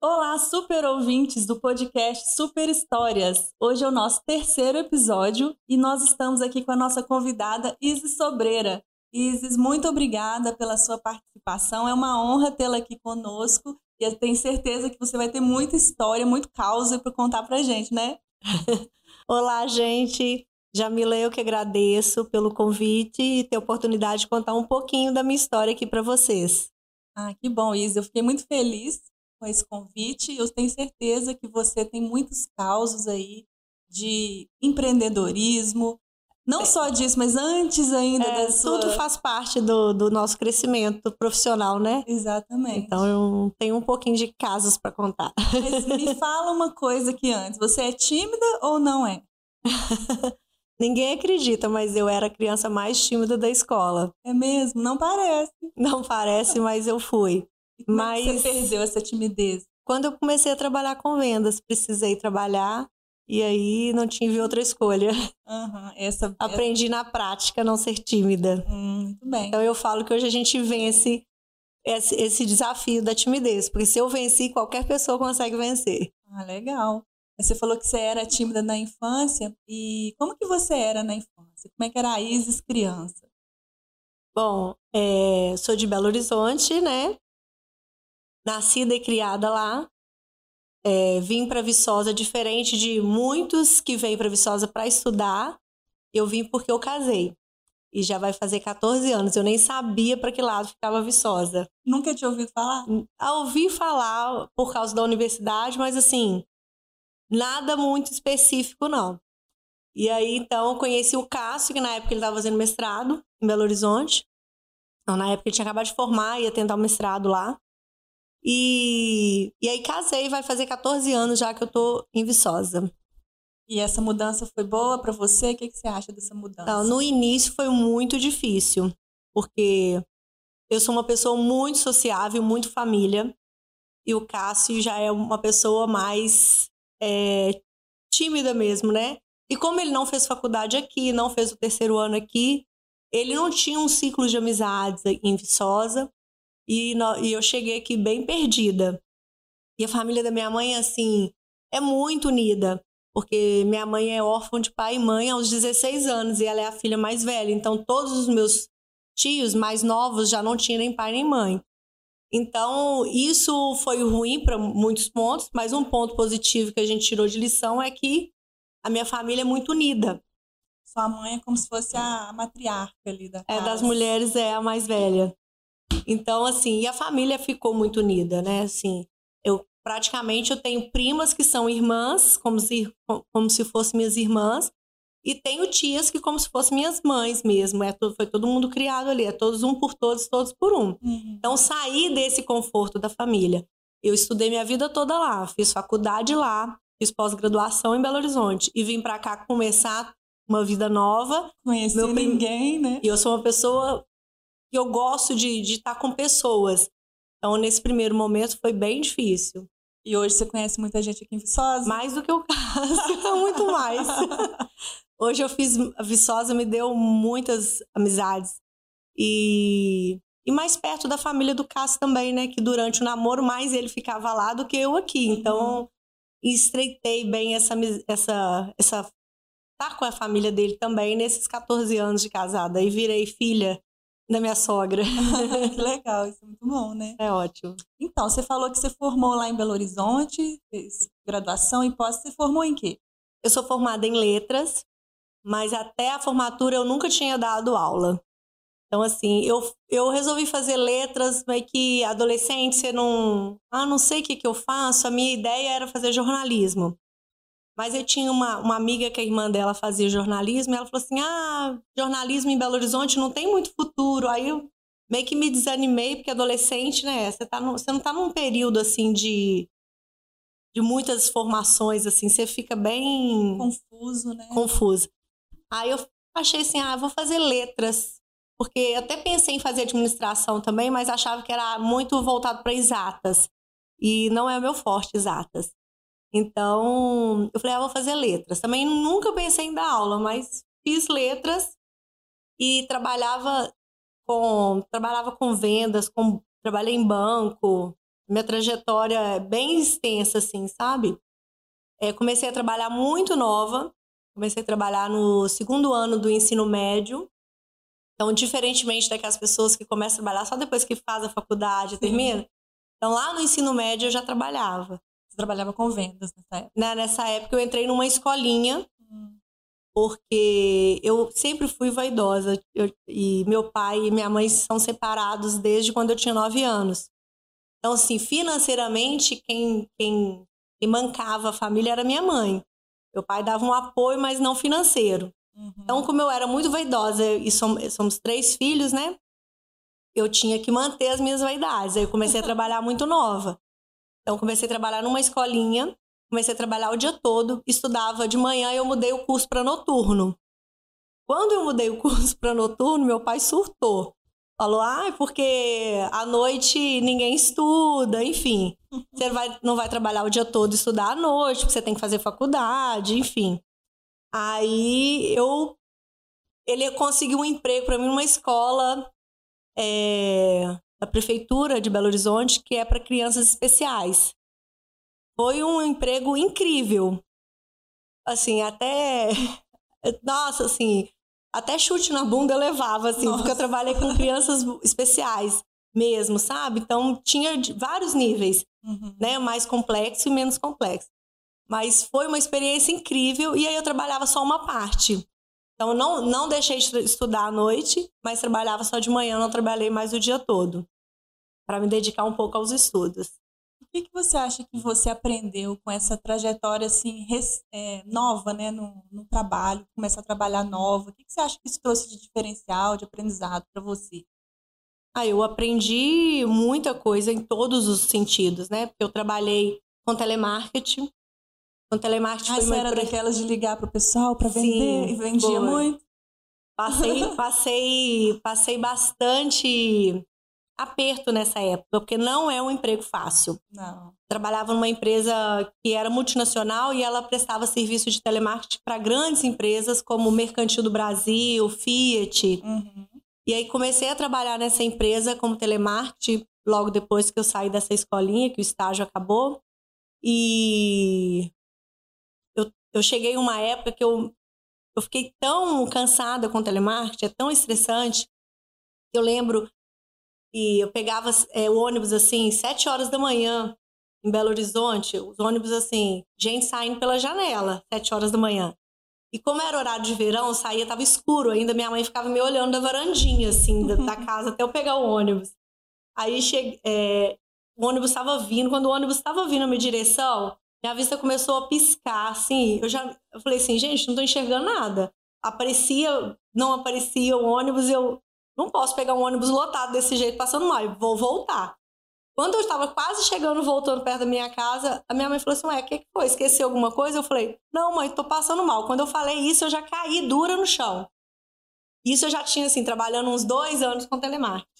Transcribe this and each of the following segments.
Olá, super ouvintes do podcast Super Histórias. Hoje é o nosso terceiro episódio e nós estamos aqui com a nossa convidada Isis Sobreira. Isis, muito obrigada pela sua participação. É uma honra tê-la aqui conosco e eu tenho certeza que você vai ter muita história, muito causa para contar para gente, né? Olá, gente. Jamila, eu que agradeço pelo convite e ter a oportunidade de contar um pouquinho da minha história aqui para vocês. Ah, que bom, Isis. Eu fiquei muito feliz com esse convite. Eu tenho certeza que você tem muitos causos aí de empreendedorismo, não só disso, mas antes ainda é, da sua... Tudo faz parte do, do nosso crescimento profissional, né? Exatamente. Então eu tenho um pouquinho de casos para contar. Mas me fala uma coisa aqui antes. Você é tímida ou não é? Ninguém acredita, mas eu era a criança mais tímida da escola. É mesmo? Não parece. Não parece, mas eu fui. Mas você perdeu essa timidez? Quando eu comecei a trabalhar com vendas, precisei trabalhar e aí não tive outra escolha. Uhum, essa, Aprendi na prática a não ser tímida. Hum, muito bem. Então eu falo que hoje a gente vence esse, esse desafio da timidez, porque se eu venci, qualquer pessoa consegue vencer. Ah, legal. Você falou que você era tímida na infância. E como que você era na infância? Como é que era a Isis criança? Bom, é, sou de Belo Horizonte, né? Nascida e criada lá. É, vim para Viçosa diferente de muitos que vêm para Viçosa para estudar. Eu vim porque eu casei. E já vai fazer 14 anos. Eu nem sabia para que lado ficava Viçosa. Nunca tinha ouvido falar? Ouvi falar por causa da universidade, mas assim, Nada muito específico, não. E aí, então, conheci o Cássio, que na época ele estava fazendo mestrado em Belo Horizonte. Então, na época ele tinha acabado de formar, ia tentar o mestrado lá. E, e aí casei, vai fazer 14 anos já que eu tô em Viçosa. E essa mudança foi boa para você? O que, que você acha dessa mudança? Então, no início foi muito difícil, porque eu sou uma pessoa muito sociável, muito família. E o Cássio já é uma pessoa mais é, tímida mesmo, né? E como ele não fez faculdade aqui, não fez o terceiro ano aqui, ele não tinha um ciclo de amizades em Viçosa e, no, e eu cheguei aqui bem perdida. E a família da minha mãe, assim, é muito unida, porque minha mãe é órfã de pai e mãe aos 16 anos e ela é a filha mais velha. Então, todos os meus tios mais novos já não tinham nem pai nem mãe. Então, isso foi ruim para muitos pontos, mas um ponto positivo que a gente tirou de lição é que a minha família é muito unida. Sua mãe é como se fosse a matriarca ali da casa. É, das mulheres é a mais velha. Então, assim, e a família ficou muito unida, né? Assim, eu praticamente eu tenho primas que são irmãs, como se, como se fossem minhas irmãs, e tenho tias que como se fossem minhas mães mesmo. É, foi todo mundo criado ali, é todos um por todos, todos por um. Uhum. Então, sair desse conforto da família. Eu estudei minha vida toda lá, fiz faculdade lá, fiz pós-graduação em Belo Horizonte e vim para cá começar uma vida nova. Conheci meu ninguém, né? E eu sou uma pessoa que eu gosto de estar tá com pessoas. Então, nesse primeiro momento foi bem difícil. E hoje você conhece muita gente aqui em Viçosa? Mais do que o caso, muito mais. Hoje eu fiz. A Viçosa me deu muitas amizades. E, e mais perto da família do Cássio também, né? Que durante o namoro mais ele ficava lá do que eu aqui. Então, uhum. estreitei bem essa. essa, essa estar com a família dele também nesses 14 anos de casada. E virei filha da minha sogra. que legal, isso é muito bom, né? É ótimo. Então, você falou que você formou lá em Belo Horizonte, fez graduação e pós, você formou em quê? Eu sou formada em letras, mas até a formatura eu nunca tinha dado aula. Então, assim, eu, eu resolvi fazer letras, mas que adolescente, você não. Ah, não sei o que, que eu faço. A minha ideia era fazer jornalismo. Mas eu tinha uma, uma amiga que a irmã dela fazia jornalismo, e ela falou assim: ah, jornalismo em Belo Horizonte não tem muito futuro. Aí eu meio que me desanimei, porque adolescente, né? Você, tá no, você não tá num período assim de, de muitas formações, assim, você fica bem. Confuso, né? Confuso. Aí eu achei assim, ah, vou fazer letras. Porque até pensei em fazer administração também, mas achava que era muito voltado para exatas. E não é o meu forte, exatas. Então, eu falei, ah, vou fazer letras. Também nunca pensei em dar aula, mas fiz letras e trabalhava com trabalhava com vendas, com trabalhei em banco, minha trajetória é bem extensa, assim, sabe? É, comecei a trabalhar muito nova, comecei a trabalhar no segundo ano do ensino médio. Então, diferentemente daquelas pessoas que começam a trabalhar só depois que faz a faculdade, termina. Então, lá no ensino médio eu já trabalhava. Trabalhava com vendas nessa época? Né, nessa época eu entrei numa escolinha, hum. porque eu sempre fui vaidosa. Eu, e meu pai e minha mãe são separados desde quando eu tinha nove anos. Então, assim, financeiramente, quem, quem, quem mancava a família era minha mãe. Meu pai dava um apoio, mas não financeiro. Uhum. Então, como eu era muito vaidosa e somos, somos três filhos, né? Eu tinha que manter as minhas vaidades. Aí eu comecei a trabalhar muito nova. Então, comecei a trabalhar numa escolinha, comecei a trabalhar o dia todo, estudava de manhã e eu mudei o curso para noturno. Quando eu mudei o curso para noturno, meu pai surtou. Falou, ah, porque à noite ninguém estuda, enfim. Você vai, não vai trabalhar o dia todo e estudar à noite, porque você tem que fazer faculdade, enfim. Aí eu. Ele conseguiu um emprego para mim numa escola é, da prefeitura de Belo Horizonte, que é para crianças especiais. Foi um emprego incrível. Assim, até. Nossa, assim, até chute na bunda eu levava, assim, Nossa. porque eu trabalhei com crianças especiais mesmo, sabe? Então tinha vários níveis, uhum. né? Mais complexo e menos complexo. Mas foi uma experiência incrível e aí eu trabalhava só uma parte. Então não, não deixei de estudar à noite, mas trabalhava só de manhã, não trabalhei mais o dia todo. Para me dedicar um pouco aos estudos. O que, que você acha que você aprendeu com essa trajetória assim é, nova, né, no, no, trabalho, começar a trabalhar nova? O que, que você acha que isso trouxe de diferencial, de aprendizado para você? Ah, eu aprendi muita coisa em todos os sentidos, né? Porque eu trabalhei com telemarketing. Com telemarketing ah, foi você era daquelas de ligar para o pessoal para vender Sim, e vendia foi. muito? Passei, passei, passei bastante aperto nessa época, porque não é um emprego fácil. Não. Trabalhava numa empresa que era multinacional e ela prestava serviço de telemarketing para grandes empresas como Mercantil do Brasil, Fiat. Uhum. E aí comecei a trabalhar nessa empresa como telemarketing logo depois que eu saí dessa escolinha, que o estágio acabou. E eu, cheguei uma época que eu, eu fiquei tão cansada com telemarketing, é tão estressante. Eu lembro e eu pegava é, o ônibus assim, sete horas da manhã, em Belo Horizonte, os ônibus assim, gente saindo pela janela, sete horas da manhã. E como era horário de verão, saía, tava escuro ainda, minha mãe ficava me olhando da varandinha, assim, da, da casa, até eu pegar o ônibus. Aí cheguei, é, o ônibus estava vindo, quando o ônibus estava vindo na minha direção, minha vista começou a piscar, assim, eu já, eu falei assim, gente, não tô enxergando nada. Aparecia, não aparecia o ônibus, eu não posso pegar um ônibus lotado desse jeito passando mal, vou voltar. Quando eu estava quase chegando, voltando perto da minha casa, a minha mãe falou assim: Ué, o que, que foi? Esqueci alguma coisa? Eu falei: Não, mãe, tô passando mal. Quando eu falei isso, eu já caí dura no chão. Isso eu já tinha, assim, trabalhando uns dois anos com telemarketing.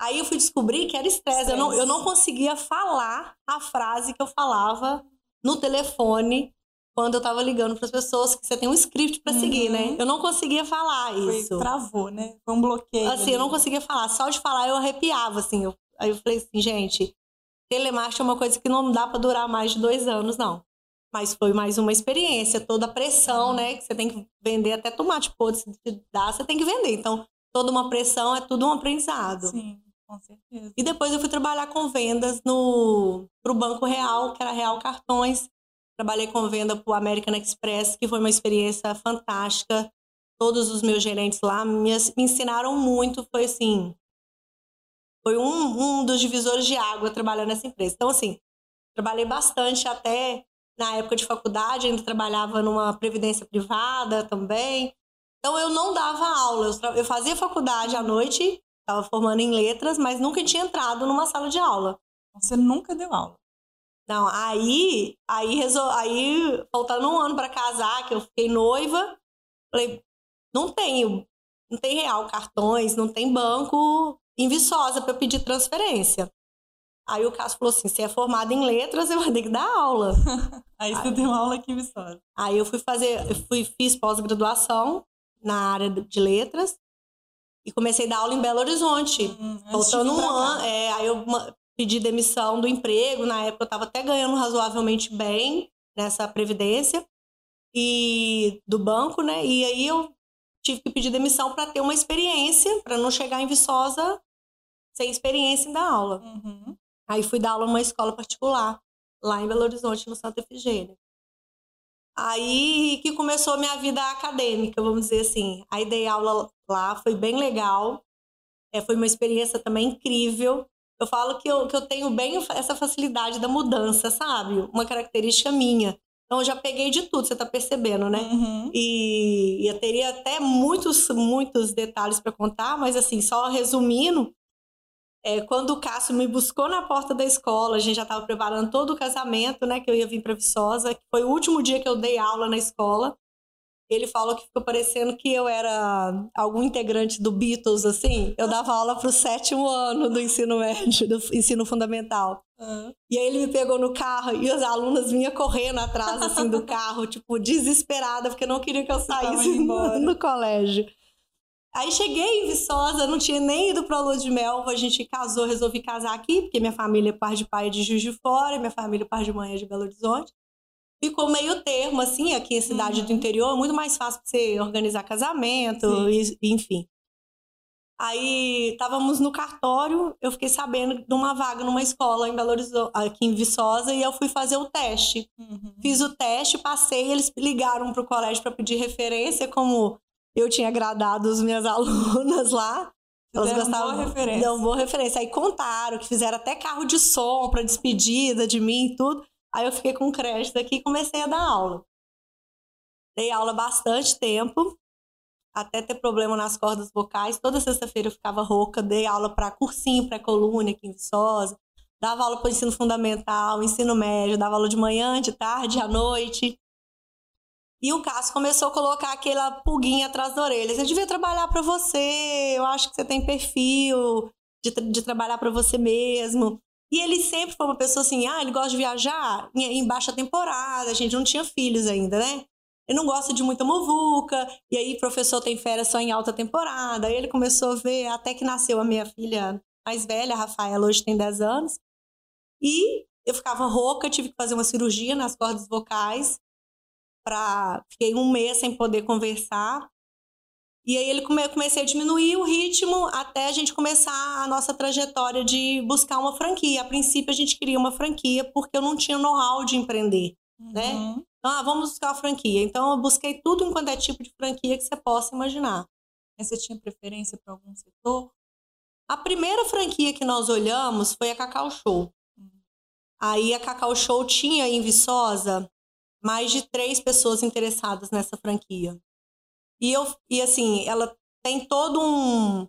Aí eu fui descobrir que era estresse. Eu não, eu não conseguia falar a frase que eu falava no telefone quando eu tava ligando para as pessoas que você tem um script para uhum. seguir, né? Uhum. Eu não conseguia falar isso. Foi, travou, né? Foi um bloqueio. Assim, ali. eu não conseguia falar. Só de falar eu arrepiava, assim. Eu, aí eu falei assim, gente, telemarketing é uma coisa que não dá para durar mais de dois anos, não. Mas foi mais uma experiência, toda a pressão, uhum. né? Que você tem que vender até tomate podre, se te dá, você tem que vender. Então, toda uma pressão é tudo um aprendizado. Sim, com certeza. E depois eu fui trabalhar com vendas no pro Banco Real, que era Real Cartões. Trabalhei com venda para o American Express, que foi uma experiência fantástica. Todos os meus gerentes lá me, me ensinaram muito. Foi assim, foi um, um dos divisores de água trabalhando nessa empresa. Então, assim, trabalhei bastante até na época de faculdade, ainda trabalhava numa previdência privada também. Então, eu não dava aula. Eu, eu fazia faculdade à noite, estava formando em letras, mas nunca tinha entrado numa sala de aula. Você nunca deu aula? Não, aí, aí, resol... aí faltando um ano para casar, que eu fiquei noiva, falei, não tenho, não tem real cartões, não tem banco em Viçosa para eu pedir transferência. Aí o Cássio falou assim: você é formado em letras, eu vou ter que dar aula. aí você aí, deu aula aqui em Viçosa. Aí eu fui fazer, eu fui, fiz pós-graduação na área de letras e comecei a dar aula em Belo Horizonte. Hum, faltando um ano. É, aí eu pedi demissão do emprego. Na época eu estava até ganhando razoavelmente bem nessa previdência e do banco, né? E aí eu tive que pedir demissão para ter uma experiência, para não chegar em Viçosa sem experiência em dar aula. Uhum. Aí fui dar aula numa escola particular, lá em Belo Horizonte, no Santa Efigênia. Aí que começou a minha vida acadêmica, vamos dizer assim. Aí dei aula lá, foi bem legal. É, foi uma experiência também incrível. Eu falo que eu, que eu tenho bem essa facilidade da mudança, sabe? Uma característica minha. Então, eu já peguei de tudo, você tá percebendo, né? Uhum. E, e eu teria até muitos, muitos detalhes para contar, mas assim, só resumindo, é, quando o Cássio me buscou na porta da escola, a gente já estava preparando todo o casamento, né? Que eu ia vir para Viçosa, que foi o último dia que eu dei aula na escola. Ele falou que ficou parecendo que eu era algum integrante do Beatles, assim. Eu dava aula para o sétimo ano do ensino médio, do ensino fundamental. Uhum. E aí ele me pegou no carro e as alunas vinham correndo atrás, assim, do carro, tipo, desesperada, porque não queria que eu saísse no colégio. Aí cheguei em Viçosa, não tinha nem ido para a lua de mel, a gente casou, resolvi casar aqui, porque minha família, par de pai é de Juiz de Fora, minha família, par de mãe é de Belo Horizonte ficou meio termo, assim, aqui em cidade Uhum. do interior, é muito mais fácil pra você organizar casamento, e, enfim. Aí estávamos no cartório, eu fiquei sabendo de uma vaga numa escola em Belo Horizonte, aqui em Viçosa, e eu fui fazer o teste. Uhum. Fiz o teste, passei, eles ligaram pro colégio para pedir referência, como eu tinha agradado as minhas alunas lá. Elas Fizeram gostavam boa referência. Deu boa referência. Aí contaram que fizeram até carro de som para despedida de mim e tudo. Aí eu fiquei com crédito aqui e comecei a dar aula. Dei aula bastante tempo, até ter problema nas cordas vocais. Toda sexta-feira eu ficava rouca. Dei aula para cursinho, pré-coluna aqui em Viçosa. Dava aula para ensino fundamental, ensino médio. Dava aula de manhã, de tarde, à noite. E o Cássio começou a colocar aquela pulguinha atrás da orelha. Você devia trabalhar para você. Eu acho que você tem perfil de, de trabalhar para você mesmo. E ele sempre foi uma pessoa assim, ah, ele gosta de viajar em, em baixa temporada, a gente não tinha filhos ainda, né? Ele não gosta de muita muvuca, e aí professor tem férias só em alta temporada. Aí ele começou a ver, até que nasceu a minha filha mais velha, a Rafaela, hoje tem 10 anos. E eu ficava rouca, tive que fazer uma cirurgia nas cordas vocais. Pra... Fiquei um mês sem poder conversar. E aí ele come... comecei a diminuir o ritmo até a gente começar a nossa trajetória de buscar uma franquia. A princípio a gente queria uma franquia porque eu não tinha know-how de empreender. né? Uhum. Então, ah, vamos buscar uma franquia. Então eu busquei tudo enquanto é tipo de franquia que você possa imaginar. Mas você tinha preferência para algum setor? A primeira franquia que nós olhamos foi a Cacau Show. Aí a Cacau Show tinha em Viçosa mais de três pessoas interessadas nessa franquia. E eu e assim, ela tem todo um,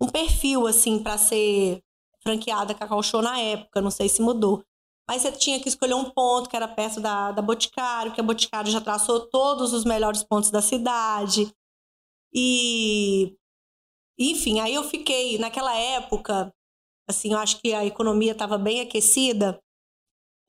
um perfil assim para ser franqueada Cacau Show na época, não sei se mudou. Mas você tinha que escolher um ponto que era perto da, da Boticário, que a Boticário já traçou todos os melhores pontos da cidade. E enfim, aí eu fiquei, naquela época, assim, eu acho que a economia estava bem aquecida,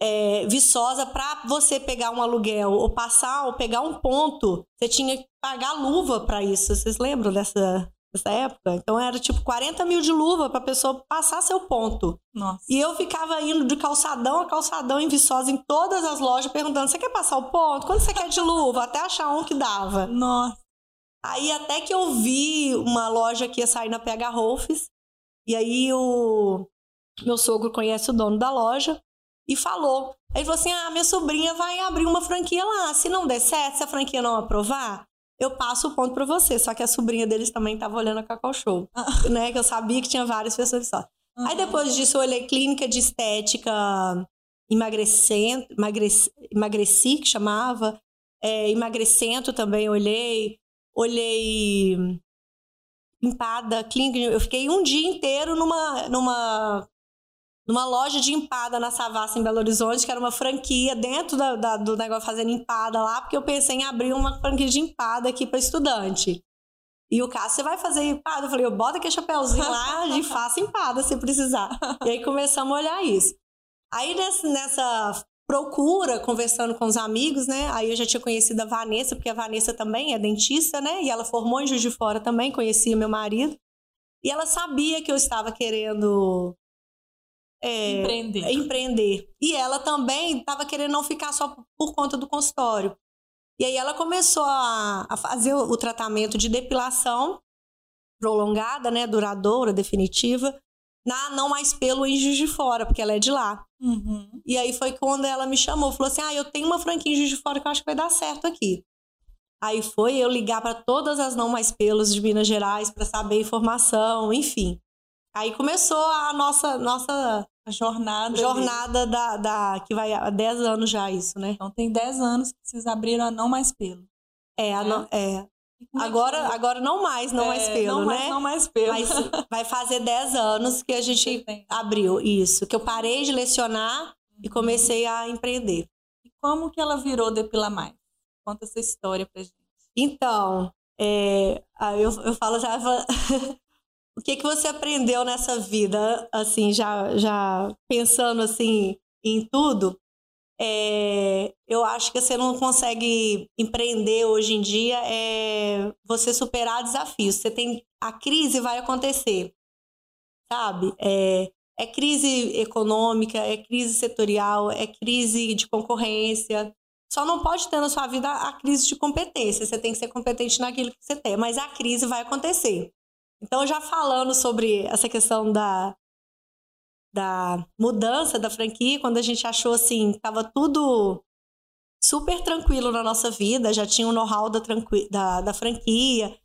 é, viçosa, para você pegar um aluguel ou passar ou pegar um ponto, você tinha que pagar luva para isso. Vocês lembram dessa, dessa época? Então era tipo 40 mil de luva para pessoa passar seu ponto. Nossa. E eu ficava indo de calçadão a calçadão em Viçosa em todas as lojas perguntando: você quer passar o ponto? Quanto você quer de luva? Até achar um que dava. Nossa. Aí até que eu vi uma loja que ia sair na PH Rolfes, e aí o meu sogro conhece o dono da loja e falou. Aí ele falou assim: ah, minha sobrinha vai abrir uma franquia lá. Se não der certo, se a franquia não aprovar, eu passo o ponto pra você. Só que a sobrinha deles também tava olhando a Cacau Show, né? Que eu sabia que tinha várias pessoas só. Aí Uhum. depois disso eu olhei clínica de estética emagrecendo, emagreci, emagreci que chamava, é, emagrecento também olhei, olhei empada, clínica, eu fiquei um dia inteiro numa, numa, numa loja de empada na Savassi, em Belo Horizonte, que era uma franquia dentro da, da- do negócio fazendo empada lá, porque eu pensei em abrir uma franquia de empada aqui para estudante. E o Cássio, você vai fazer empada? Eu falei, eu boto aquele chapéuzinho lá e faço empada se precisar. E aí começamos a olhar isso. Aí nessa, nessa procura, conversando com os amigos, né? Aí eu já tinha conhecido a Vanessa, porque a Vanessa também é dentista, né? E ela formou em Juiz de Fora também, conhecia meu marido. E ela sabia que eu estava querendo é, empreender. empreender. E ela também estava querendo não ficar só por conta do consultório. E aí ela começou a, a fazer o, o tratamento de depilação prolongada, né, duradoura, definitiva, na Não Mais Pelo em Juiz de Fora, porque ela é de lá. Uhum. E aí foi quando ela me chamou, falou assim: "Ah, eu tenho uma franquia em Juiz de Fora que eu acho que vai dar certo aqui". Aí foi eu ligar para todas as Não Mais Pelos de Minas Gerais para saber informação, enfim. Aí começou a nossa nossa A jornada. jornada da, da que vai há 10 anos já isso, né? Então tem 10 anos que vocês abriram a Não Mais Pelo. É, a É. não- é. É Agora, agora não mais, não mais É, pelo, não né? Mais, não mais pelo. Mas vai fazer 10 anos que a gente abriu isso, que eu parei de lecionar e comecei a empreender. E como que ela virou Depila Mais? Conta essa história pra gente. Então, é, aí eu, eu falo já, o que que você aprendeu nessa vida, assim, já, já pensando assim em tudo? É, eu acho que você não consegue empreender hoje em dia é você superar desafios. Você tem a crise vai acontecer, sabe? É, é crise econômica, é crise setorial, é crise de concorrência. Só não pode ter na sua vida a crise de competência. Você tem que ser competente naquilo que você tem, mas a crise vai acontecer. Então, já falando sobre essa questão da, da mudança da franquia, quando a gente achou assim, estava tudo super tranquilo na nossa vida, já tinha o know-how da, da, da franquia,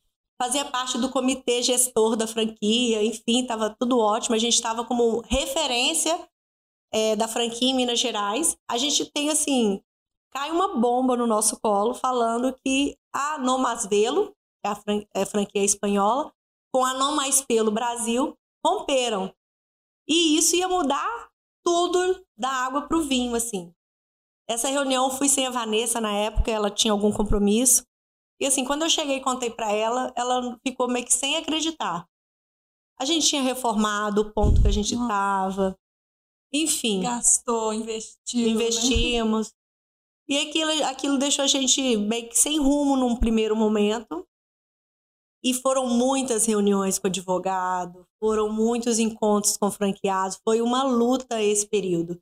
fazia parte do comitê gestor da franquia, enfim, estava tudo ótimo. A gente estava como referência é, da franquia em Minas Gerais. A gente tem assim, cai uma bomba no nosso colo falando que a No Mais Velo, que é a fran- é a franquia espanhola, com a Não Mais Pelo Brasil, romperam. E isso ia mudar tudo da água para o vinho, assim. Essa reunião eu fui sem a Vanessa na época, ela tinha algum compromisso. E assim, quando eu cheguei e contei para ela, ela ficou meio que sem acreditar. A gente tinha reformado o ponto que a gente estava. Enfim, Gastou, investiu. né? investimos. E aquilo, aquilo deixou a gente meio que sem rumo num primeiro momento. E foram muitas reuniões com advogado, foram muitos encontros com franqueados, foi uma luta esse período.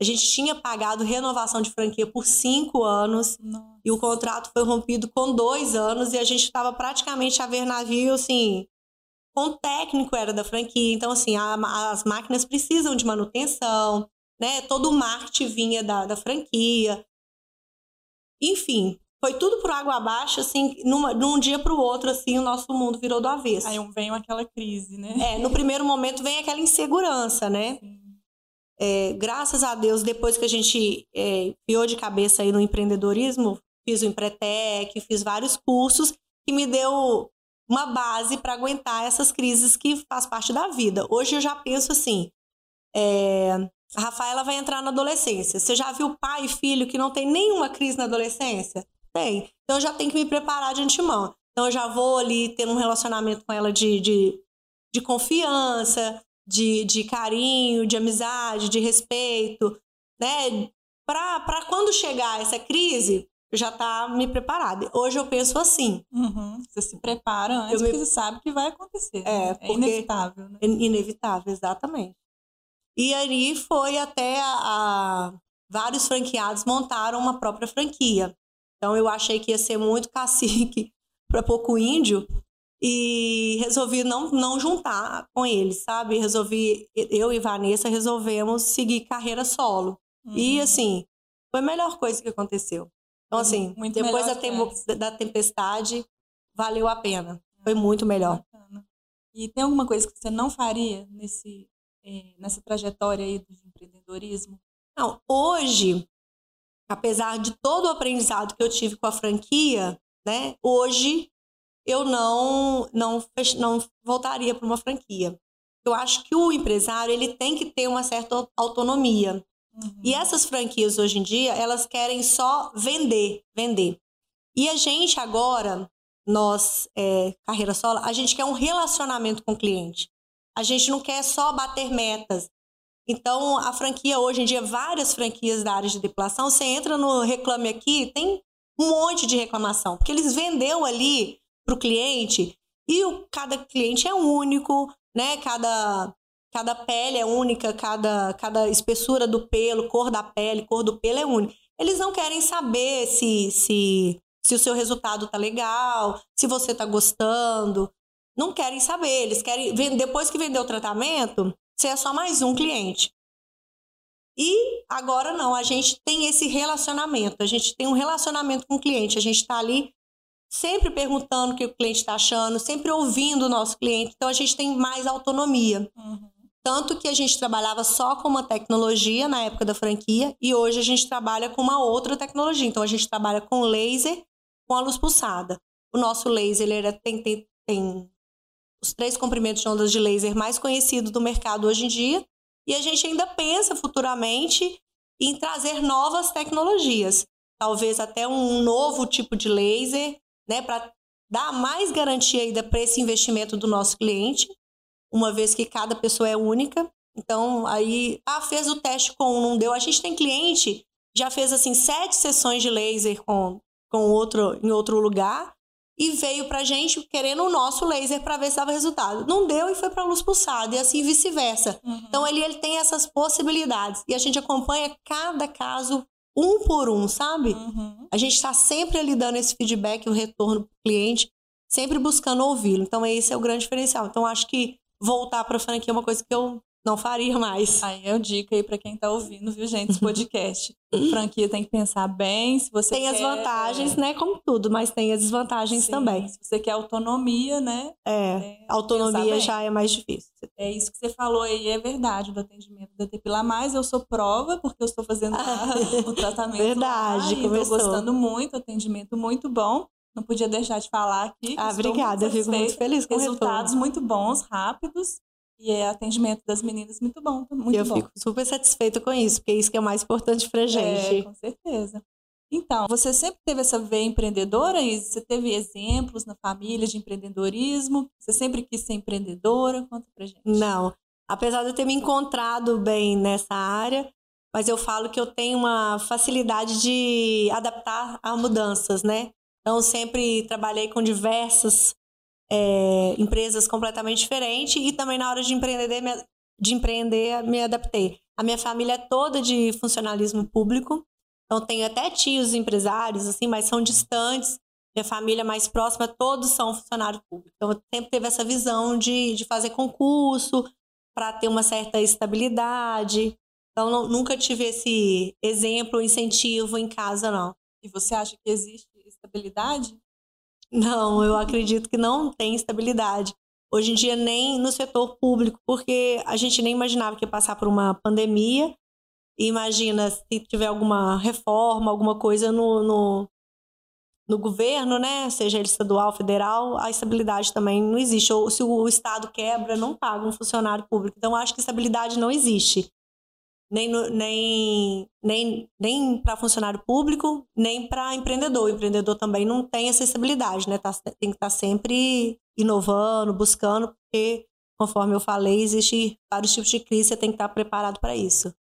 A gente tinha pagado renovação de franquia por cinco anos Nossa. e o contrato foi rompido com dois anos e a gente estava praticamente a ver navio, assim, com o técnico era da franquia. Então, assim, a- as máquinas precisam de manutenção, né? Todo o marketing vinha da, da franquia. Enfim, foi tudo por água abaixo, assim, numa, num dia para o outro, assim, o nosso mundo virou do avesso. Aí veio aquela crise, né? É, no primeiro momento vem aquela insegurança, né? É, graças a Deus, depois que a gente é, piou de cabeça aí no empreendedorismo, fiz o Empretec, fiz vários cursos que me deu uma base para aguentar essas crises que faz parte da vida. Hoje eu já penso assim, é, a Rafaela vai entrar na adolescência. Você já viu pai e filho que não tem nenhuma crise na adolescência? Tem. Então eu já tenho que me preparar de antemão. Então eu já vou ali ter um relacionamento com ela de, de, de confiança, de, de carinho, de amizade, de respeito, né? Para quando chegar essa crise, eu já tá me preparada. Hoje eu penso assim, Uhum. Você se prepara antes, me- porque você sabe que vai acontecer. É, né? porque- inevitável, né? é inevitável, exatamente. E aí foi até a, a- vários franqueados montaram uma própria franquia. Então eu achei que ia ser muito cacique para pouco índio e resolvi não, não juntar com eles, sabe? Resolvi, eu e Vanessa resolvemos seguir carreira solo. E Uhum. assim, foi a melhor coisa que aconteceu. Então, assim, muito depois da, antes. da tempestade, valeu a pena. Foi muito melhor. Bacana. E tem alguma coisa que você não faria nesse, eh, nessa trajetória aí do empreendedorismo? Não, hoje, apesar de todo o aprendizado que eu tive com a franquia, né? Hoje eu não não não voltaria para uma franquia. Eu acho que o empresário ele tem que ter uma certa au- autonomia. Uhum. E essas franquias hoje em dia, elas querem só vender, vender. E a gente agora, nós, é, carreira solo, a gente quer um relacionamento com o cliente. A gente não quer só bater metas. Então, a franquia hoje em dia, várias franquias da área de depilação, você entra no Reclame Aqui, tem um monte de reclamação, porque eles vendeu ali para o cliente e o, cada cliente é único, né? Cada cada pele é única, cada, cada espessura do pelo, cor da pele, cor do pelo é única. Eles não querem saber se, se, se o seu resultado tá legal, se você tá gostando. Não querem saber. Eles querem, depois que vender o tratamento, você é só mais um cliente. E agora não, a gente tem esse relacionamento, a gente tem um relacionamento com o cliente, a gente está ali sempre perguntando o que o cliente está achando, sempre ouvindo o nosso cliente, então a gente tem mais autonomia. Uhum. Tanto que a gente trabalhava só com uma tecnologia na época da franquia e hoje a gente trabalha com uma outra tecnologia. Então a gente trabalha com laser com a luz pulsada. O nosso laser ele tem, tem, tem os três comprimentos de ondas de laser mais conhecidos do mercado hoje em dia. E a gente ainda pensa futuramente em trazer novas tecnologias. Talvez até um novo tipo de laser, né, para dar mais garantia ainda para esse investimento do nosso cliente uma vez que cada pessoa é única. Então, aí, ah, fez o teste com um, não deu. A gente tem cliente, já fez assim sete sessões de laser com, com outro em outro lugar e veio pra gente querendo o nosso laser para ver se dava resultado. Não deu e foi para luz pulsada e assim vice-versa. Uhum. Então ele, ele tem essas possibilidades e a gente acompanha cada caso um por um, sabe? Uhum. A gente está sempre ali dando esse feedback, o retorno para o cliente, sempre buscando ouvi-lo. Então esse é o grande diferencial. Então acho que voltar para franquia é uma coisa que eu não faria mais. Aí é o dica aí para quem tá ouvindo, viu, gente, esse podcast. franquia tem que pensar bem, se você Tem quer, as vantagens, é... né, como tudo, mas tem as desvantagens Sim, também. Se você quer autonomia, né? É, autonomia já é mais difícil. É isso que você falou aí, é verdade, do atendimento da Depilar Mais, eu sou prova, porque eu estou fazendo o tratamento Verdade, lá, começou. E tô gostando muito, atendimento muito bom não podia deixar de falar aqui. Ah, obrigada, eu fico muito feliz com Resultados muito bons, rápidos. E é atendimento das meninas muito bom, muito eu bom. fico super satisfeita com isso, porque é isso que é mais importante pra é, gente. É, com certeza. Então, você sempre teve essa veia empreendedora e você teve exemplos na família de empreendedorismo? Você sempre quis ser empreendedora? Conta pra gente. Não. Apesar de eu ter me encontrado bem nessa área, mas eu falo que eu tenho uma facilidade de adaptar a mudanças, né? Então, sempre trabalhei com diversas é, empresas completamente diferentes e também na hora de empreender, me, de empreender, me adaptei. A minha família é toda de funcionalismo público, então tenho até tios empresários, assim, mas são distantes. Minha família mais próxima, todos são funcionários públicos. Então, eu sempre teve essa visão de, de fazer concurso para ter uma certa estabilidade. Então, não, nunca tive esse exemplo, incentivo em casa, não. E você acha que existe estabilidade? Não, eu acredito que não tem estabilidade. Hoje em dia, nem no setor público, porque a gente nem imaginava que ia passar por uma pandemia. E imagina se tiver alguma reforma, alguma coisa no, no, no governo, né? Seja ele estadual, federal, a estabilidade também não existe. Ou se o Estado quebra, não paga um funcionário público. Então, acho que estabilidade não existe nem, nem, nem, nem para funcionário público, nem para empreendedor. O empreendedor também não tem essa estabilidade, né? Tá, tem que estar tá sempre inovando, buscando, porque, conforme eu falei, existe vários tipos de crise, você tem que estar tá preparado para isso.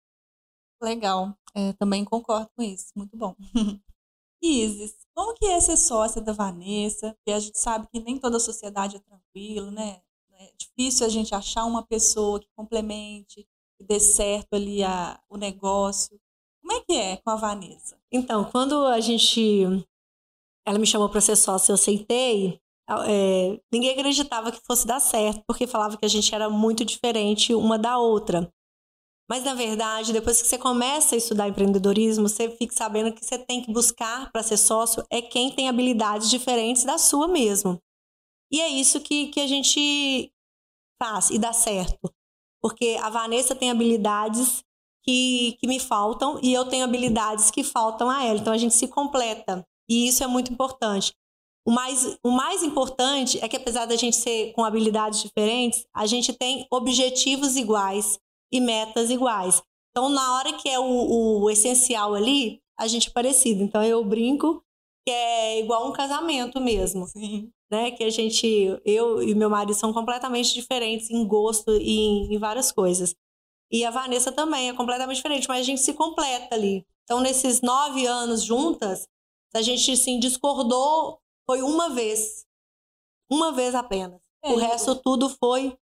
Legal, é, também concordo com isso, muito bom. Isis, como que é ser sócia da Vanessa? Porque a gente sabe que nem toda a sociedade é tranquilo, né? É difícil a gente achar uma pessoa que complemente, que dê certo ali a, o negócio. Como é que é com a Vanessa? Então, quando a gente. Ela me chamou para ser sócia, eu aceitei. É, ninguém acreditava que fosse dar certo, porque falava que a gente era muito diferente uma da outra. Mas, na verdade, depois que você começa a estudar empreendedorismo, você fica sabendo que você tem que buscar para ser sócio é quem tem habilidades diferentes da sua mesmo. E é isso que, que a gente faz e dá certo porque a Vanessa tem habilidades que, que me faltam e eu tenho habilidades que faltam a ela. Então a gente se completa e isso é muito importante. O mais, o mais importante é que, apesar da gente ser com habilidades diferentes, a gente tem objetivos iguais e metas iguais. Então, na hora que é o, o essencial ali, a gente é parecido. Então, eu brinco que é igual um casamento mesmo. Sim né? Que a gente, eu e meu marido são completamente diferentes em gosto e em, em várias coisas. E a Vanessa também é completamente diferente, mas a gente se completa ali. Então, nesses nove anos juntas, a gente, assim, discordou, foi uma vez. Uma vez apenas. É, o resto tudo foi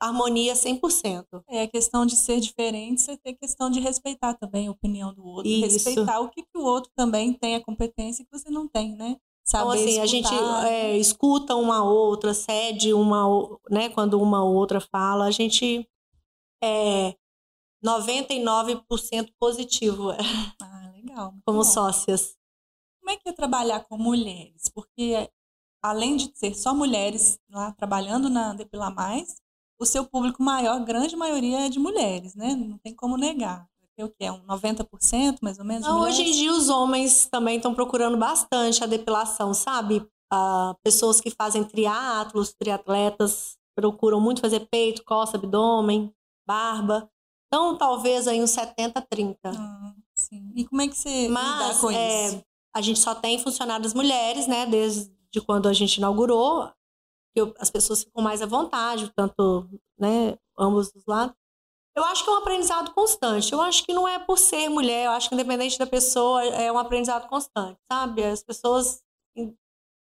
harmonia 100%. É a questão de ser diferente, você tem questão de respeitar também a opinião do outro, Isso. respeitar o que, que o outro também tem a competência que você não tem, né? Saber Então, assim, a gente escutar, é, escuta uma outra, cede uma, né? Quando uma ou outra fala, a gente é 99% positivo é, Ah, legal. como bom. sócias. Como é que é trabalhar com mulheres? Porque além de ser só mulheres lá trabalhando na Depilar Mais, o seu público maior, a grande maioria é de mulheres, né? Não tem como negar. O que é um 90% mais ou menos Não, hoje em dia os homens também estão procurando bastante a depilação, sabe? Ah, pessoas que fazem triatlos, triatletas, procuram muito fazer peito, costa, abdômen, barba. Então, talvez aí uns 70, 30. Ah, sim. E como é que você lida Mas com é, isso? a gente só tem funcionárias mulheres, né? Desde quando a gente inaugurou, que as pessoas ficam mais à vontade, tanto, né? Ambos os lados. Eu acho que é um aprendizado constante. Eu acho que não é por ser mulher, eu acho que independente da pessoa, é um aprendizado constante, sabe? As pessoas,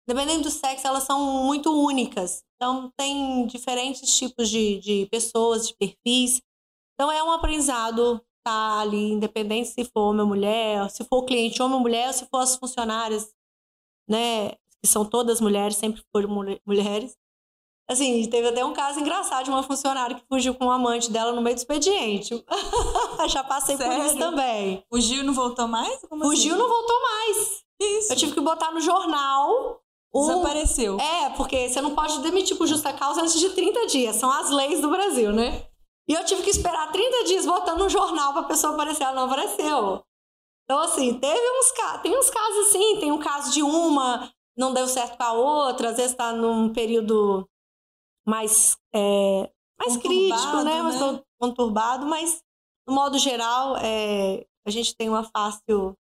independente do sexo, elas são muito únicas. Então, tem diferentes tipos de, de pessoas, de perfis. Então, é um aprendizado estar ali, independente se for homem ou mulher, se for cliente homem ou mulher, ou se for as funcionárias, né? Que são todas mulheres, sempre foram mulhe- mulheres. Assim, teve até um caso engraçado de uma funcionária que fugiu com um amante dela no meio do expediente. Já passei por isso Sério? também. Fugiu e não voltou mais? Como Fugiu, assim? não voltou mais. Isso? Eu tive que botar no jornal. um- Desapareceu. É, porque você não pode demitir por justa causa antes de 30 dias. São as leis do Brasil, né? E eu tive que esperar 30 dias botando no jornal pra pessoa aparecer. Ela não apareceu. Então, assim, teve uns casos. Tem uns casos assim. Tem um caso de uma, não deu certo com a outra. Às vezes tá num período mais, é, mais crítico, Conturbado, né? Mais né? conturbado. Mas, no modo geral, é, a gente tem uma fácil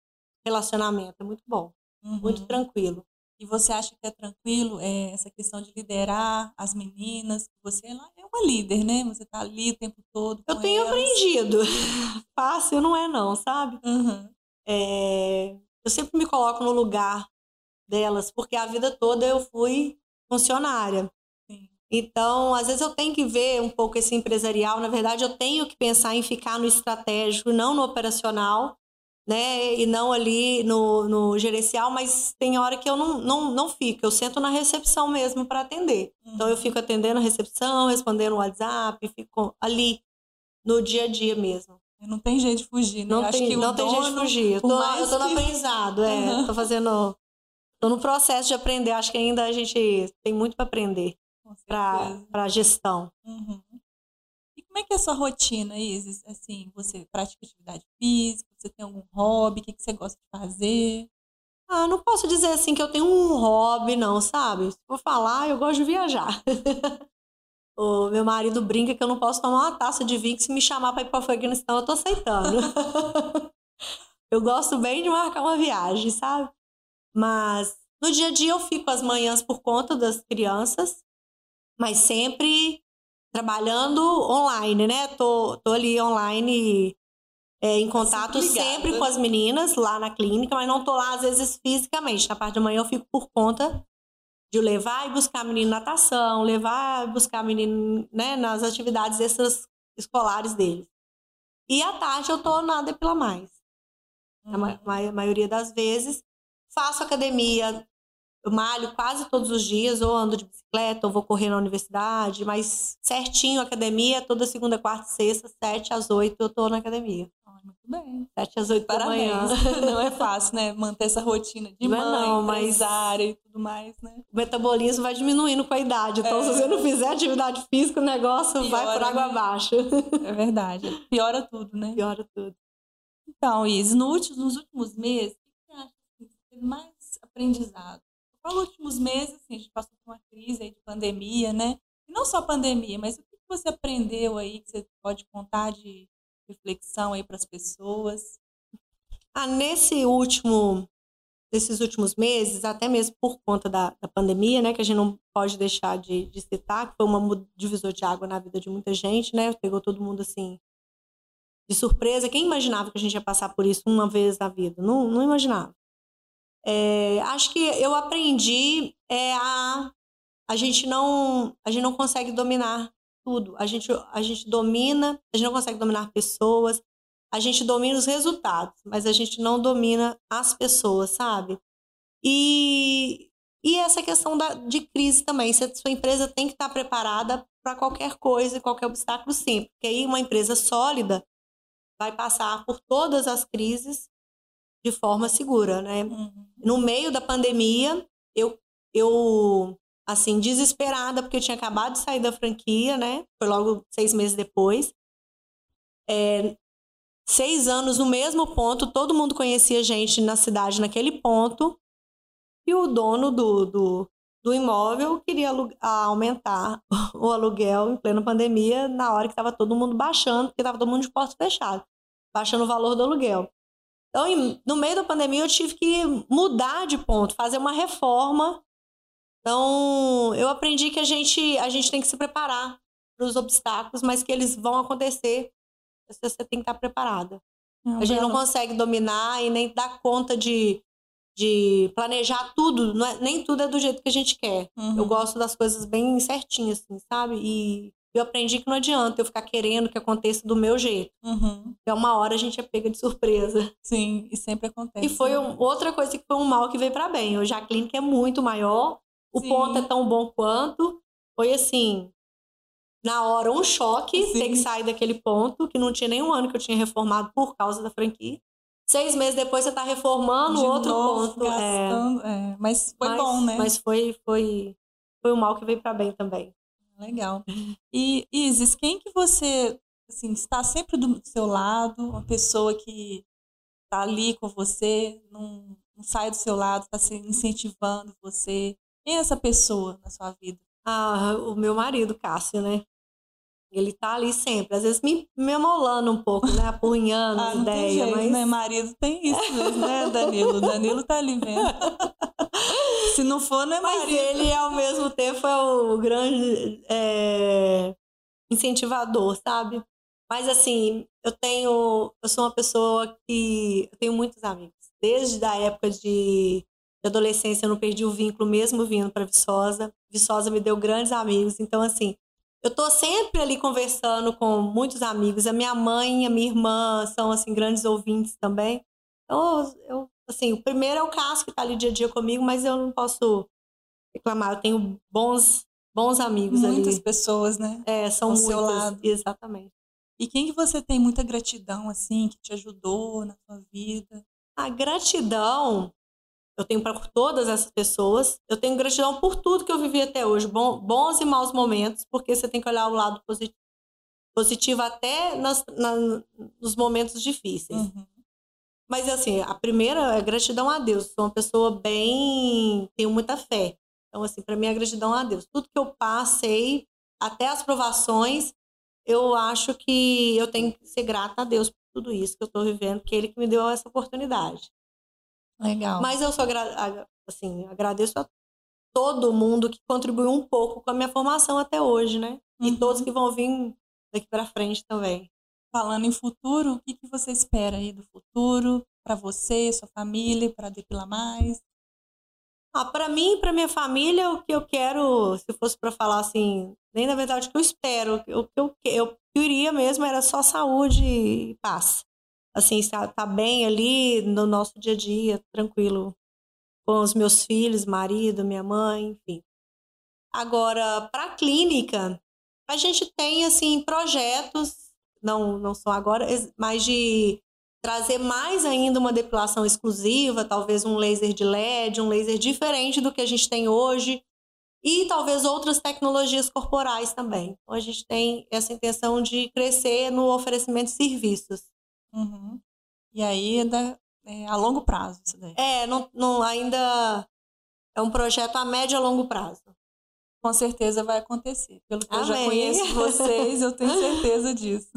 relacionamento. É muito bom. Muito Uhum. tranquilo. E você acha que é tranquilo é, essa questão de liderar as meninas? Você é uma líder, né? Você tá ali o tempo todo. Eu tenho elas. aprendido. Fácil não é não, sabe? Uhum. É, eu sempre me coloco no lugar delas, porque a vida toda eu fui funcionária. Então, às vezes eu tenho que ver um pouco esse empresarial. Na verdade, eu tenho que pensar em ficar no estratégico, não no operacional, né? E não ali no, no gerencial, mas tem hora que eu não, não, não fico. Eu sento na recepção mesmo para atender. Então, eu fico atendendo a recepção, respondendo o WhatsApp, fico ali no dia a dia mesmo. Não tem jeito de fugir, né? Não acho tem, que o não tem jeito de dono, fugir. Eu tô, eu tô no que- aprendizado, é. Uhum. Tô fazendo. Tô no processo de aprender. Acho que ainda a gente tem muito para aprender para para gestão. Uhum. E como é que é a sua rotina, Isis? Assim, você pratica atividade física? Você tem algum hobby? O que, que você gosta de fazer? Ah, não posso dizer assim que eu tenho um hobby, não, sabe? Se for falar, eu gosto de viajar. o meu marido brinca que eu não posso tomar uma taça de vinho, que se me chamar para ir para o Afeganistão, eu tô aceitando. eu gosto bem de marcar uma viagem, sabe? Mas no dia a dia eu fico as manhãs por conta das crianças, mas sempre trabalhando online, né? Tô, tô ali online é, em contato sempre sempre com as meninas lá na clínica, mas não tô lá às vezes fisicamente. Na parte da manhã eu fico por conta de levar e buscar menino na natação, levar e buscar menino né, nas atividades extras escolares deles. E à tarde eu tô na Depila Mais. A, ma- Uhum. ma- maioria das vezes. Faço academia, eu malho quase todos os dias, ou ando de bicicleta, ou vou correr na universidade, mas certinho academia, toda segunda, quarta e sexta, sete às oito eu tô na academia. Muito bem. Sete às oito da manhã. Parabéns. Não é fácil, né? Manter essa rotina de Não é mãe, não, mas- empresária e tudo mais, né? O metabolismo vai diminuindo com a idade. Então, É. se você não fizer atividade física, o negócio vai por Piora, água né? abaixo. É verdade. Piora tudo, né? Piora tudo. Então, Isis, no último- nos últimos meses, o que você acha que mais aprendizado? Nos últimos meses, assim, a gente passou por uma crise aí de pandemia, né? E não só pandemia, mas o que você aprendeu aí que você pode contar de reflexão aí para as pessoas? Ah, nesse último, nesses últimos meses, até mesmo por conta da, da pandemia, né, que a gente não pode deixar de, de citar, que foi mu- divisor de água na vida de muita gente, né, pegou todo mundo assim de surpresa. Quem imaginava que a gente ia passar por isso uma vez na vida? Não, não imaginava. É, acho que eu aprendi é, a a gente não a gente não consegue dominar tudo. A gente, a gente domina, a gente não consegue dominar pessoas, a gente domina os resultados, mas a gente não domina as pessoas, sabe? E, e essa questão da, de crise também. Se a sua empresa tem que estar preparada para qualquer coisa, qualquer obstáculo, sim. Porque aí uma empresa sólida vai passar por todas as crises de forma segura, né? Uhum. No meio da pandemia, eu, eu assim, desesperada, porque eu tinha acabado de sair da franquia, né? Foi logo seis meses depois. É, seis anos no mesmo ponto, todo mundo conhecia gente na cidade naquele ponto. E o dono do, do, do imóvel queria aumentar o aluguel em plena pandemia, na hora que estava todo mundo baixando, porque estava todo mundo de porta fechada, baixando o valor do aluguel. Então, no meio da pandemia, eu tive que mudar de ponto, fazer uma reforma. Então, eu aprendi que a gente, a gente tem que se preparar para os obstáculos, mas que eles vão acontecer. Você tem que estar preparada. Não, a gente não consegue dominar e nem dar conta de, de planejar tudo. É, nem tudo é do jeito que a gente quer. Uhum. Eu gosto das coisas bem certinhas, assim, sabe? E eu aprendi que não adianta eu ficar querendo que aconteça do meu jeito. Uhum. É uma hora a gente é pega de surpresa. Sim, e sempre acontece. E foi um, outra coisa que foi um mal que veio para bem. Hoje a clínica é muito maior, o Sim. ponto é tão bom quanto. Foi assim, na hora, um choque Sim. ter que sair daquele ponto, que não tinha nenhum ano que eu tinha reformado por causa da franquia. Seis meses depois você tá reformando de outro novo, ponto. É. Gastando, é. é. Mas foi mas, bom, né? Mas foi, foi, foi um mal que veio para bem também. Legal. E Isis, quem que você assim, está sempre do seu lado, uma pessoa que está ali com você, não, não sai do seu lado, está se incentivando você. Quem é essa pessoa na sua vida? Ah, o meu marido, Cássio, né? Ele tá ali sempre, às vezes me, me amolando um pouco, né? Apurrinhando ah, as ideias. Jeito, mas... né? Marido tem isso mesmo, né, Danilo? Danilo tá ali vendo. Se não for, não é Mas ele, ao mesmo tempo, é o grande é, incentivador, sabe? Mas, assim, eu tenho... Eu sou uma pessoa que... Eu tenho muitos amigos. Desde a época de, de adolescência, eu não perdi o vínculo mesmo vindo para Viçosa. Viçosa me deu grandes amigos. Então, assim, eu tô sempre ali conversando com muitos amigos. A minha mãe e a minha irmã são, assim, grandes ouvintes também. Então, eu assim, o primeiro é o Cássio que está ali dia a dia comigo, mas eu não posso reclamar. Eu tenho bons, bons amigos Muitas ali. Muitas pessoas, né? É, são muitas. Seu lado. Exatamente. E quem que você tem muita gratidão, assim, que te ajudou na sua vida? A gratidão eu tenho para todas essas pessoas. Eu tenho gratidão por tudo que eu vivi até hoje, bons e maus momentos, porque você tem que olhar o lado positivo, positivo até nas, na, nos momentos difíceis. Uhum. Mas assim, a primeira é gratidão a Deus. Sou uma pessoa bem, tenho muita fé. Então assim, para mim é gratidão a Deus. Tudo que eu passei, até as provações, eu acho que eu tenho que ser grata a Deus por tudo isso que eu estou vivendo, que ele que me deu essa oportunidade. Legal. Mas eu sou assim, agradeço a todo mundo que contribuiu um pouco com a minha formação até hoje, né? Uhum. E todos que vão vir daqui para frente também. Falando em futuro, o que, que você espera aí do futuro para você, sua família, para Depila Mais? Ah, para mim, para minha família, o que eu quero, se fosse para falar assim, nem na verdade o que eu espero, o que eu, eu queria mesmo era só saúde e paz. Assim, estar tá, bem ali no nosso dia a dia, tranquilo, com os meus filhos, marido, minha mãe, enfim. Agora, para clínica, a gente tem assim projetos não, não só agora, mas de trazer mais ainda uma depilação exclusiva, talvez um laser de LED, um laser diferente do que a gente tem hoje, e talvez outras tecnologias corporais também. Então, a gente tem essa intenção de crescer no oferecimento de serviços. Uhum. E aí, ainda é a longo prazo isso daí. É, não, não, ainda é um projeto a médio e a longo prazo com certeza vai acontecer. Pelo que Amém. eu já conheço vocês, eu tenho certeza disso.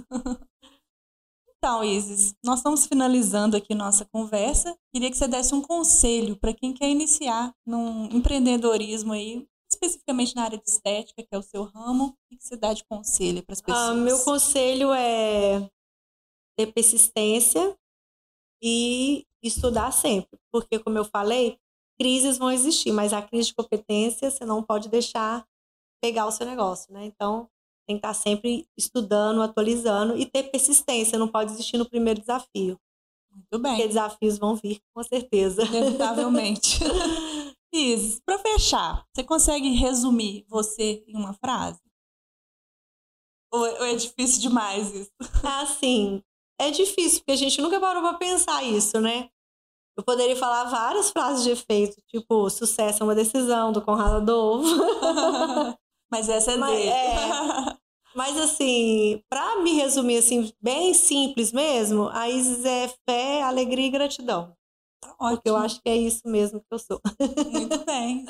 Então, Isis, nós estamos finalizando aqui nossa conversa. Queria que você desse um conselho para quem quer iniciar num empreendedorismo aí, especificamente na área de estética, que é o seu ramo. O que você dá de conselho para as ah, pessoas? Ah, meu conselho é ter persistência e estudar sempre, porque, como eu falei, crises vão existir, mas a crise de competência você não pode deixar pegar o seu negócio, né? Então, tem que estar sempre estudando, atualizando e ter persistência, não pode desistir no primeiro desafio. Muito bem. Porque desafios vão vir, com certeza. Inevitavelmente. Isis, para fechar, você consegue resumir você em uma frase? Ou é difícil demais isso? Ah, sim. É difícil, porque a gente nunca parou para pensar isso, né? Eu poderia falar várias frases de efeito, tipo, sucesso é uma decisão, do Conrado Adolfo. Mas essa é Mas, dele. É, mas assim, para me resumir assim, bem simples mesmo, a Isis é fé, alegria e gratidão. Tá ótimo. Porque eu acho que é isso mesmo que eu sou. Muito bem.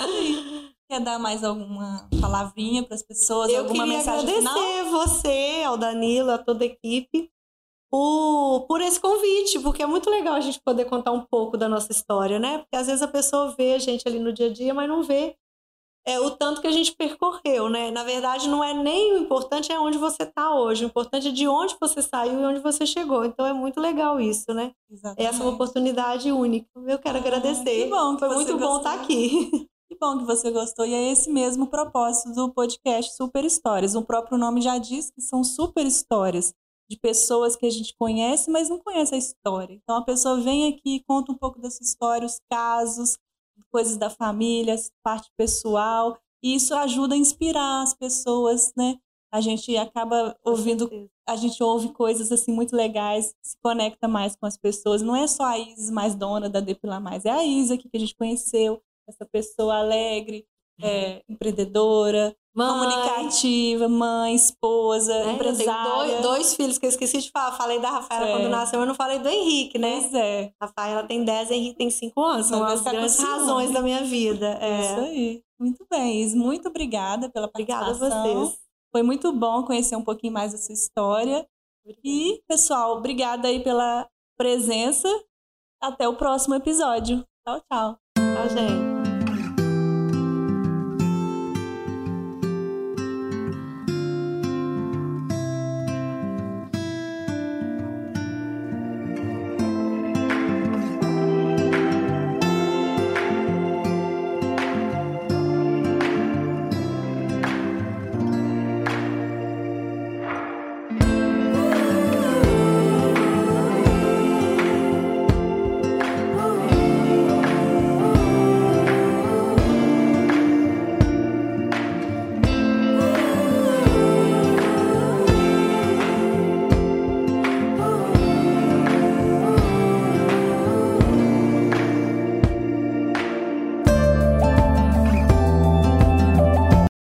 Quer dar mais alguma palavrinha para as pessoas? Eu alguma queria mensagem agradecer final? você, ao Danilo, a toda a equipe, por, por esse convite, porque é muito legal a gente poder contar um pouco da nossa história, né? Porque às vezes a pessoa vê a gente ali no dia a dia, mas não vê é, o tanto que a gente percorreu, né? Na verdade, não é nem o importante é onde você está hoje, o importante é de onde você saiu e onde você chegou. Então é muito legal isso, né? Exatamente. Essa é uma oportunidade única. Eu quero ah, agradecer. Que bom, que foi muito gostou. bom estar aqui. Que bom que você gostou. E é esse mesmo propósito do podcast Super Histórias. O próprio nome já diz que são super histórias de pessoas que a gente conhece, mas não conhece a história. Então a pessoa vem aqui, conta um pouco da sua história, os casos, coisas da família, parte pessoal, e isso ajuda a inspirar as pessoas, né? A gente acaba ouvindo, a gente ouve coisas assim muito legais, se conecta mais com as pessoas. Não é só a Isis mais dona da Depilar Mais, é a Isis aqui que a gente conheceu, essa pessoa alegre, é, empreendedora, mãe. comunicativa, mãe, esposa, é, empresária. Dois, dois, filhos que eu esqueci de falar. Falei da Rafaela é. quando nasceu, mas não falei do Henrique, né? Pois é. Rafaela tem 10, Henrique tem 5 anos. São as grandes razões da minha vida. É. Isso aí. Muito bem, Is. Muito obrigada pela participação. Obrigada a vocês. Foi muito bom conhecer um pouquinho mais da sua história. E, pessoal, obrigada aí pela presença. Até o próximo episódio. Tchau, tchau. Tchau, gente.